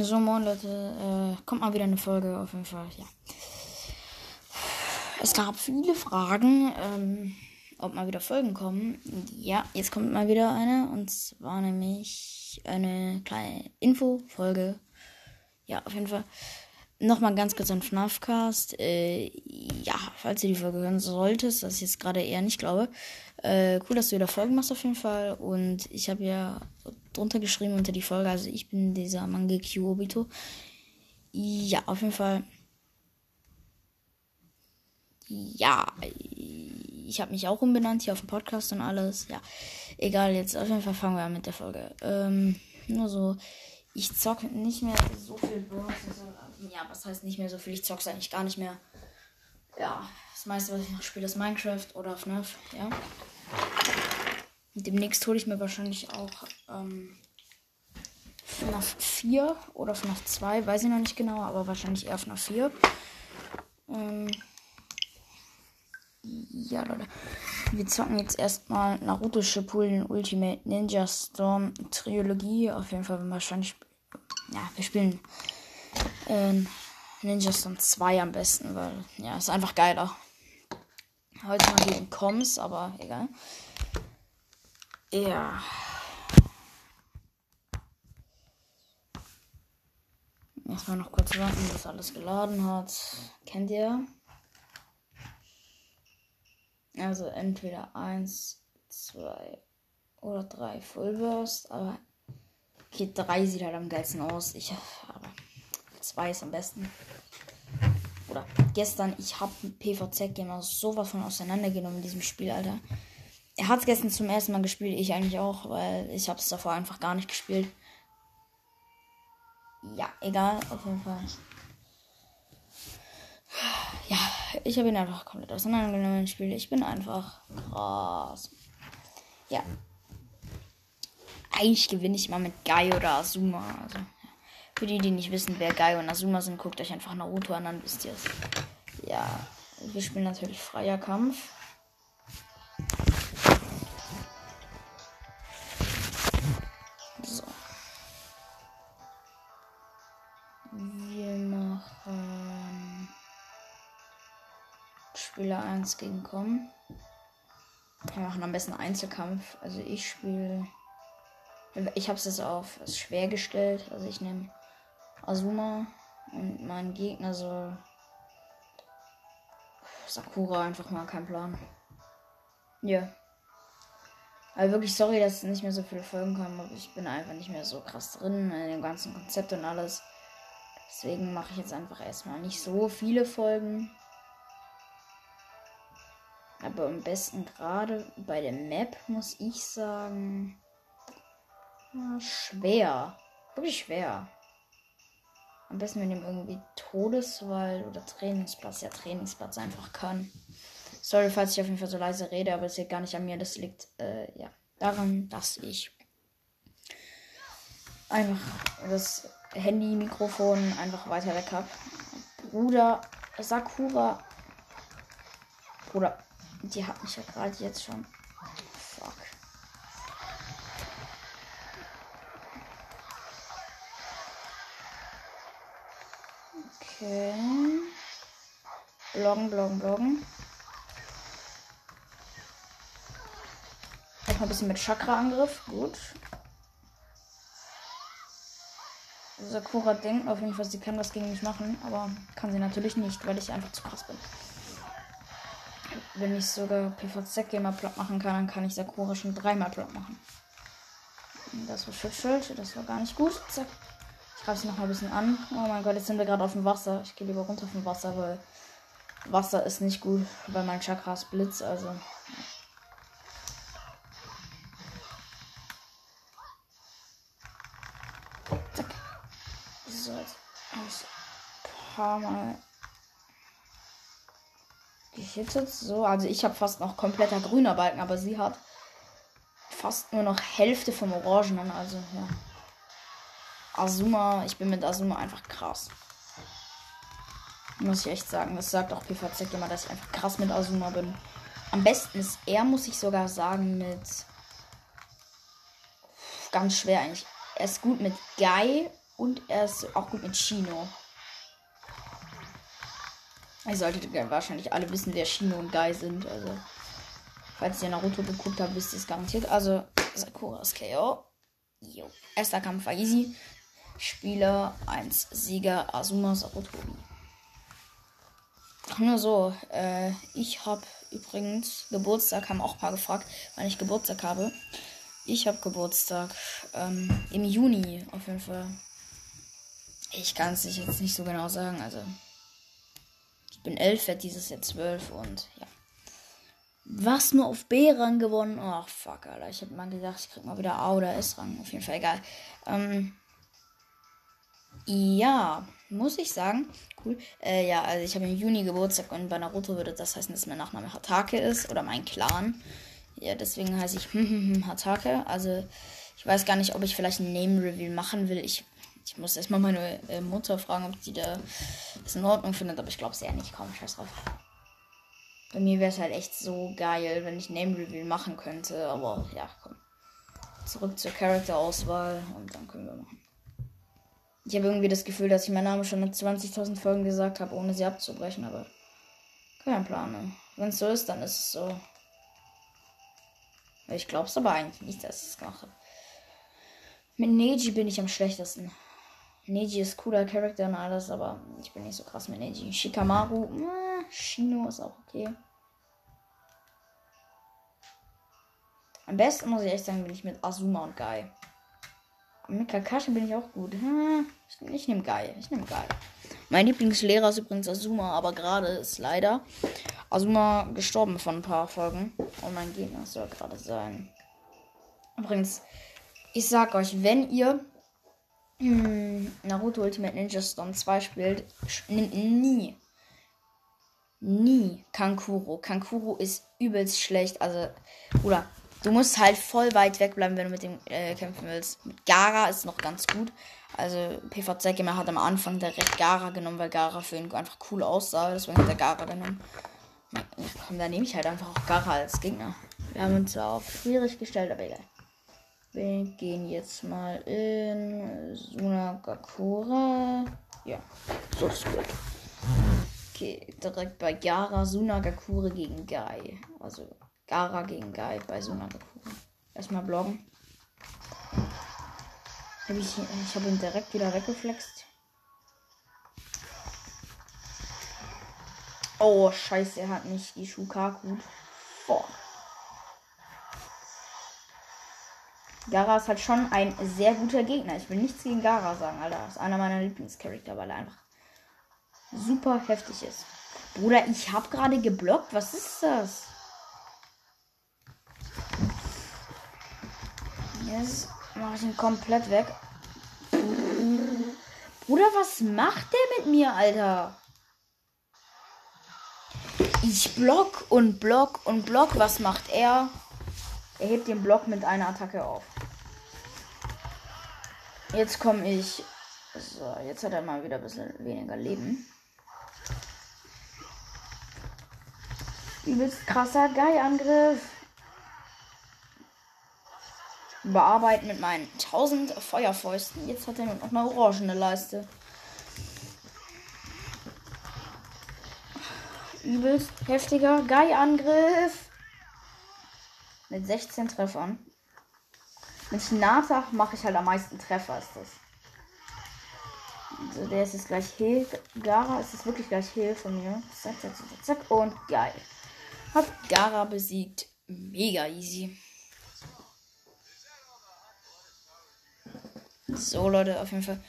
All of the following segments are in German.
So, moin Leute, äh, kommt mal wieder eine Folge auf jeden Fall, ja. Es gab viele Fragen, ähm, ob mal wieder Folgen kommen. Ja, jetzt kommt mal wieder eine und zwar nämlich eine kleine Info-Folge. Ja, auf jeden Fall. Nochmal ganz kurz ein FNAF-Cast. Äh, ja, falls du die Folge hören solltest, was ich jetzt gerade eher nicht glaube. Äh, cool, dass du wieder Folgen machst auf jeden Fall. Und ich habe ja drunter geschrieben unter die Folge, also ich bin dieser Mangekyo Obito. Ja, auf jeden Fall. Ja, ich habe mich auch umbenannt hier auf dem Podcast und alles. Ja, egal, jetzt auf jeden Fall fangen wir an mit der Folge. Ähm, nur so, ich zocke nicht mehr so viel Bros. Ja, was heißt nicht mehr so viel? Ich zocke eigentlich gar nicht mehr. Ja, das meiste, was ich noch spiele, ist Minecraft oder FNAF, ja. Demnächst hole ich mir wahrscheinlich auch ähm, FNAF 4 oder FNAF 2, weiß ich noch nicht genau, aber wahrscheinlich eher FNAF 4. Ähm, ja, Leute. Wir zocken jetzt erstmal Naruto Shippuden Ultimate Ninja Storm Trilogie. Auf jeden Fall wahrscheinlich. Ja, wir spielen äh, Ninja Storm 2 am besten, weil ja, ist einfach geiler. Heute mal gegen Coms, aber egal. Ja. Erstmal noch kurz warten, bis alles geladen hat. Kennt ihr? Also entweder 1, 2 oder 3 Fullburst, aber okay, 3 sieht halt am geilsten aus. Ich aber 2 ist am besten. Oder gestern, ich habe PVZ Gamer sowas von auseinandergenommen in diesem Spiel, Alter. Er hat es gestern zum ersten Mal gespielt, ich eigentlich auch, weil ich habe es davor einfach gar nicht gespielt. Ja, egal, auf jeden Fall. Ja, ich habe ihn einfach komplett auseinandergenommen im Spiel. Ich bin einfach krass. Ja. Eigentlich gewinne ich mal mit Guy oder Azuma. Also. Für die, die nicht wissen, wer Guy und Azuma sind, guckt euch einfach Naruto an, dann wisst ihr es. Ja, wir spielen natürlich freier Kampf. Spieler 1 gegen Com. Wir machen am besten Einzelkampf. Also ich spiele. Ich habe es jetzt auf schwer gestellt. Also ich nehme Azuma und mein Gegner soll Sakura einfach mal kein Plan. Ja. Aber wirklich sorry, dass nicht mehr so viele Folgen kommen, aber ich bin einfach nicht mehr so krass drin in dem ganzen Konzept und alles. Deswegen mache ich jetzt einfach erstmal nicht so viele Folgen. Aber am besten gerade bei der Map muss ich sagen. Ja, schwer. Wirklich schwer. Am besten wir nehmen irgendwie Todeswald oder Trainingsplatz. Ja, Trainingsplatz einfach kann. Sorry, falls ich auf jeden Fall so leise rede, aber es liegt gar nicht an mir. Das liegt äh, ja daran, dass ich einfach das Handy-Mikrofon einfach weiter weg habe. Bruder Sakura. Bruder, die hat mich ja gerade jetzt schon. Fuck. Okay. Bloggen, bloggen, bloggen. Noch ein bisschen mit Chakra-Angriff. Gut. Sakura denkt auf jeden Fall, sie kann was gegen mich machen, aber kann sie natürlich nicht, weil ich einfach zu krass bin. Wenn ich sogar PVZ Gamer platt machen kann, dann kann ich Sakura schon dreimal platt machen. Das war Schutzschild, das war gar nicht gut. Zack. Ich greife sie noch mal ein bisschen an. Oh mein Gott, jetzt sind wir gerade auf dem Wasser. Ich gehe lieber runter vom Wasser, weil Wasser ist nicht gut, weil mein Chakra ist Blitz, also. Zack. So, jetzt ein paar Mal gehittet. So, also ich habe fast noch kompletter grüner Balken, aber sie hat fast nur noch Hälfte vom Orangenen. Also, ja. Azuma, ich bin mit Azuma einfach krass. Muss ich echt sagen. Das sagt auch PVZ immer, dass ich einfach krass mit Azuma bin. Am besten ist er, muss ich sogar sagen, mit. Ganz schwer eigentlich. Er ist gut mit Guy Und er ist auch gut mit Shino. Ihr solltet wahrscheinlich alle wissen, wer Shino und Guy sind. Also, falls ihr Naruto geguckt habt, wisst ihr es garantiert. Also, Sakuras KO. Jo. Erster Kampf war easy. Spieler 1 Sieger Asuma Sarutobi. Nur so, äh, ich habe übrigens Geburtstag, haben auch ein paar gefragt, wann ich Geburtstag habe. Ich habe Geburtstag ähm, im Juni auf jeden Fall. Ich kann es jetzt nicht so genau sagen, also bin elf, werde dieses Jahr zwölf und ja. Was nur auf B-Rang gewonnen? Ach, fuck, Alter. Ich habe mal gedacht, ich krieg mal wieder A oder S-Rang. Auf jeden Fall egal. Ähm, ja, muss ich sagen. Cool. Äh, ja, also ich habe im Juni Geburtstag und bei Naruto würde das heißen, dass mein Nachname Hatake ist oder mein Clan. Ja, deswegen heiße ich Hatake. Also ich weiß gar nicht, ob ich vielleicht ein Name Reveal machen will. Ich, ich muss erstmal meine äh, Mutter fragen, ob die da das in Ordnung findet, aber ich glaube es eher nicht. Komm, scheiß drauf. Bei mir wäre es halt echt so geil, wenn ich Name Reveal machen könnte. Aber ja, komm. Zurück zur Charakter-Auswahl und dann können wir machen. Ich habe irgendwie das Gefühl, dass ich meinen Namen schon in 20.000 Folgen gesagt habe, ohne sie abzubrechen, aber kein Plan. Ne? Wenn es so ist, dann ist es so. Ich glaube es aber eigentlich nicht, dass ich es mache. Mit Neji bin ich am schlechtesten. Neji ist cooler Charakter und alles, aber ich bin nicht so krass mit Neji. Shikamaru, äh, Shino ist auch okay. Am besten muss ich echt sagen, bin ich mit Azuma und Guy. Mit Kakashi bin ich auch gut. Hm, ich nehme Guy. Ich nehme Guy. Mein Lieblingslehrer ist übrigens Azuma, aber gerade ist leider Azuma gestorben von ein paar Folgen. Und mein Gegner soll gerade sein. Übrigens, ich sag euch, wenn ihr Naruto Ultimate Ninja Storm 2 spielt, nimmt nie, nie Kankuro. Kankuro ist übelst schlecht. Also, oder Du musst halt voll weit weg bleiben, wenn du mit dem äh, kämpfen willst. Mit Gara ist noch ganz gut. Also PVZ Gamer hat am Anfang direkt Gara genommen, weil Gara für ihn einfach cool aussah. Deswegen hat er Gara genommen. Komm, da nehme ich halt einfach auch Gara als Gegner. Wir haben uns auf schwierig gestellt, aber egal. Wir gehen jetzt mal in Sunagakura. Ja, so ist gut. Okay, direkt bei Gara Sunagakure gegen Gai. Also Gara gegen Guy bei einer Erstmal bloggen. Hab ich ich habe ihn direkt wieder weggeflext. Oh, scheiße, er hat nicht die Shukaku. Boah. Gara ist halt schon ein sehr guter Gegner. Ich will nichts gegen Gara sagen, Alter. Ist einer meiner Lieblingscharakter, weil er einfach super heftig ist. Bruder, ich habe gerade geblockt. Was ist das? Jetzt mache ich ihn komplett weg. Bruder, was macht der mit mir, Alter? Ich block und block und block. Was macht er? Er hebt den Block mit einer Attacke auf. Jetzt komme ich. So, jetzt hat er mal wieder ein bisschen weniger Leben. Übelst krasser Guy-Angriff bearbeiten mit meinen 1000 Feuerfäusten. Jetzt hat er noch eine orangene Leiste. Übelst heftiger Guy-Angriff. Mit 16 Treffern. Mit Natach mache ich halt am meisten Treffer, ist das. Also der ist jetzt gleich Heal. Gara ist es wirklich gleich Heal von mir. Zack, zack, zack, zack. Und geil. Hat Gara besiegt. Mega easy. So, Leute, auf jeden Fall.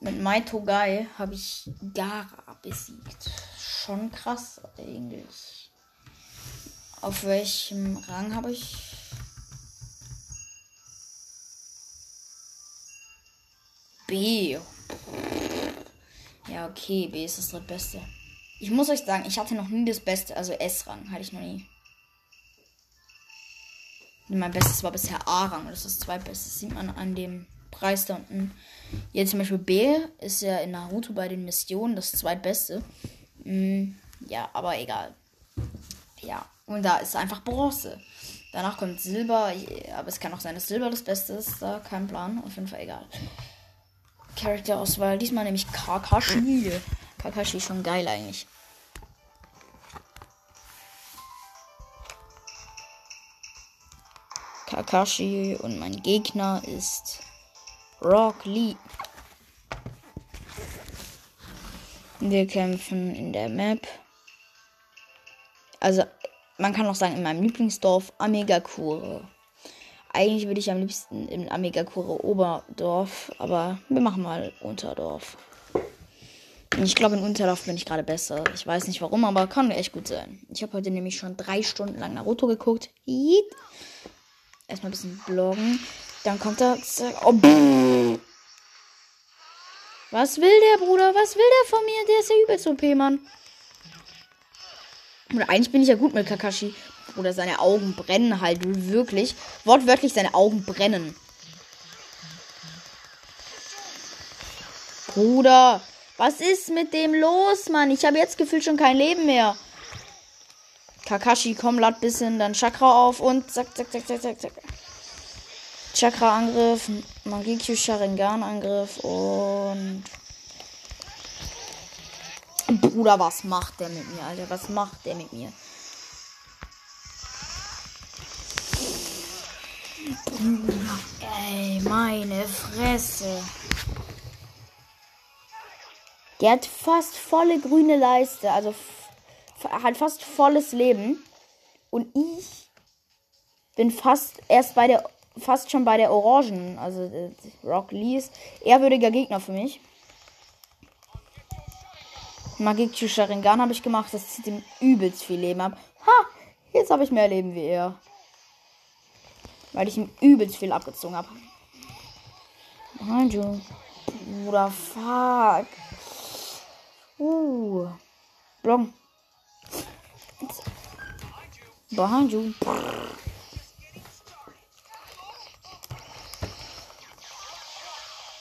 Mit Mai Togai habe ich Gara besiegt. Schon krass, eigentlich. Auf welchem Rang habe ich? B. Ja, okay, B ist das drittbeste. Ich muss euch sagen, ich hatte noch nie das Beste, also S-Rang hatte ich noch nie. Mein Bestes war bisher A-Rang, das ist das zweitbeste. Das sieht man an dem Preis da unten. Jetzt zum Beispiel B ist ja in Naruto bei den Missionen das zweitbeste. Mm, ja, aber egal. Ja, und da ist einfach Bronze. Danach kommt Silber, aber es kann auch sein, dass Silber das Beste ist. Da kein Plan, auf jeden Fall egal. Charakterauswahl. Diesmal nämlich Kakashi. Kakashi ist schon geil eigentlich. Kakashi und mein Gegner ist Rock Lee. Wir kämpfen in der Map. Also, man kann auch sagen, in meinem Lieblingsdorf Amegakure. Eigentlich würde ich am liebsten im Amegakure Oberdorf, aber wir machen mal Unterdorf. Ich glaube, in Unterdorf bin ich gerade besser. Ich weiß nicht warum, aber kann echt gut sein. Ich habe heute nämlich schon drei Stunden lang Naruto geguckt. Erstmal ein bisschen bloggen. Dann kommt er. Oh, was will der, Bruder? Was will der von mir? Der ist ja übelst OP, Mann. Und eigentlich bin ich ja gut mit Kakashi. Oder seine Augen brennen halt wirklich. Wortwörtlich seine Augen brennen. Bruder, was ist mit dem los, Mann? Ich habe jetzt gefühlt schon kein Leben mehr. Kakashi, komm, lad bisschen dann Chakra auf und zack, zack, zack, zack, zack, zack. Chakra-Angriff, Mangekyo Sharingan-Angriff und. Bruder, was macht der mit mir, Alter? Was macht der mit mir? Ey, meine Fresse. Der hat fast volle grüne Leiste, also hat fast volles Leben. Und ich bin fast erst bei der fast schon bei der Orangen, also äh, Rock Lee ist ehrwürdiger Gegner für mich. Magikyu Sharingan habe ich gemacht, das zieht ihm übelst viel Leben ab. Ha, jetzt habe ich mehr Leben wie er. Weil ich ihm übelst viel abgezogen habe. Hanju. Bruder, fuck. Uh. Blong. Behind you.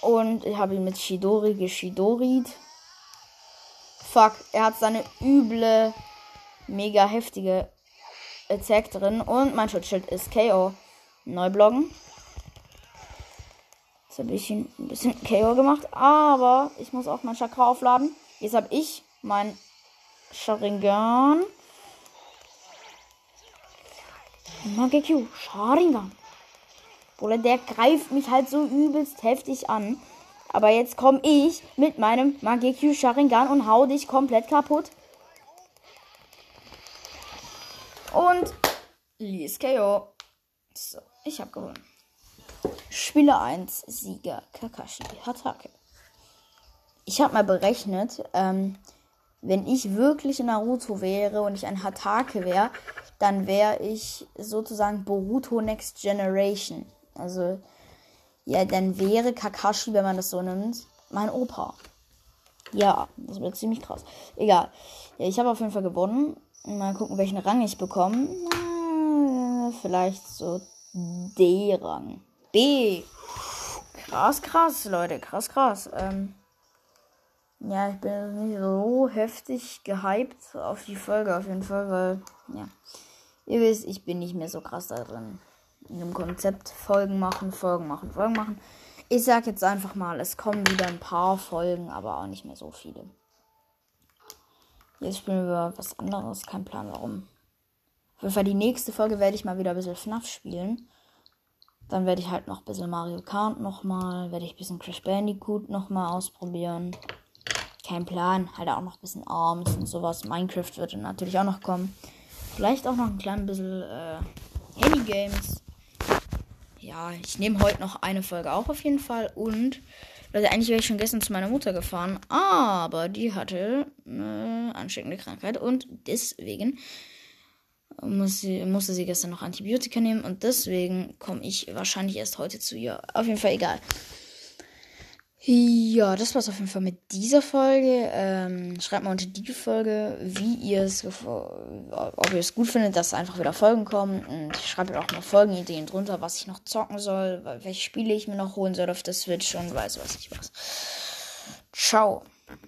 Und ich habe ihn mit Shidori geshidorit. Fuck, er hat seine üble, mega heftige Attack drin. Und mein Schutzschild ist KO. Neubloggen. Jetzt habe ich ein bisschen KO gemacht. Aber ich muss auch mein Chakra aufladen. Jetzt habe ich mein Sharingan. Magekyu, Sharingan. Bruder, der greift mich halt so übelst heftig an. Aber jetzt komme ich mit meinem Magekyu Sharingan und hau dich komplett kaputt. Und Lies KO. So, ich habe gewonnen. Spieler 1, Sieger Kakashi Hatake. Ich habe mal berechnet, ähm, wenn ich wirklich Naruto wäre und ich ein Hatake wäre, dann wäre ich sozusagen Boruto Next Generation. Also, ja, dann wäre Kakashi, wenn man das so nimmt, mein Opa. Ja, das wird ziemlich krass. Egal. Ja, ich habe auf jeden Fall gewonnen. Mal gucken, welchen Rang ich bekomme. Vielleicht so D-Rang. B. Krass, krass, Leute. Krass, krass. Ähm, ja, ich bin nicht so heftig gehypt auf die Folge auf jeden Fall, weil, ja. Ihr wisst, ich bin nicht mehr so krass da drin in dem Konzept Folgen machen, Folgen machen, Folgen machen. Ich sag jetzt einfach mal, es kommen wieder ein paar Folgen, aber auch nicht mehr so viele. Jetzt spielen wir was anderes, kein Plan warum. Auf jeden Fall die nächste Folge werde ich mal wieder ein bisschen FNAF spielen. Dann werde ich halt noch ein bisschen Mario Kart nochmal, werde ich ein bisschen Crash Bandicoot nochmal ausprobieren. Kein Plan, halt auch noch ein bisschen Arms und sowas. Minecraft wird natürlich auch noch kommen. Vielleicht auch noch ein klein bisschen äh, Handy Games ja, ich nehme heute noch eine Folge auf auf jeden Fall. Und, Leute, eigentlich wäre ich schon gestern zu meiner Mutter gefahren, aber die hatte eine ansteckende Krankheit und deswegen muss sie, musste sie gestern noch Antibiotika nehmen und deswegen komme ich wahrscheinlich erst heute zu ihr. Auf jeden Fall egal. Ja, das war's auf jeden Fall mit dieser Folge. Ähm, schreibt mal unter die Folge, wie ihr es, ob ihr es gut findet, dass einfach wieder Folgen kommen. Und schreibt auch mal Folgenideen drunter, was ich noch zocken soll, welche Spiele ich mir noch holen soll auf der Switch und weiß was ich was. Ciao.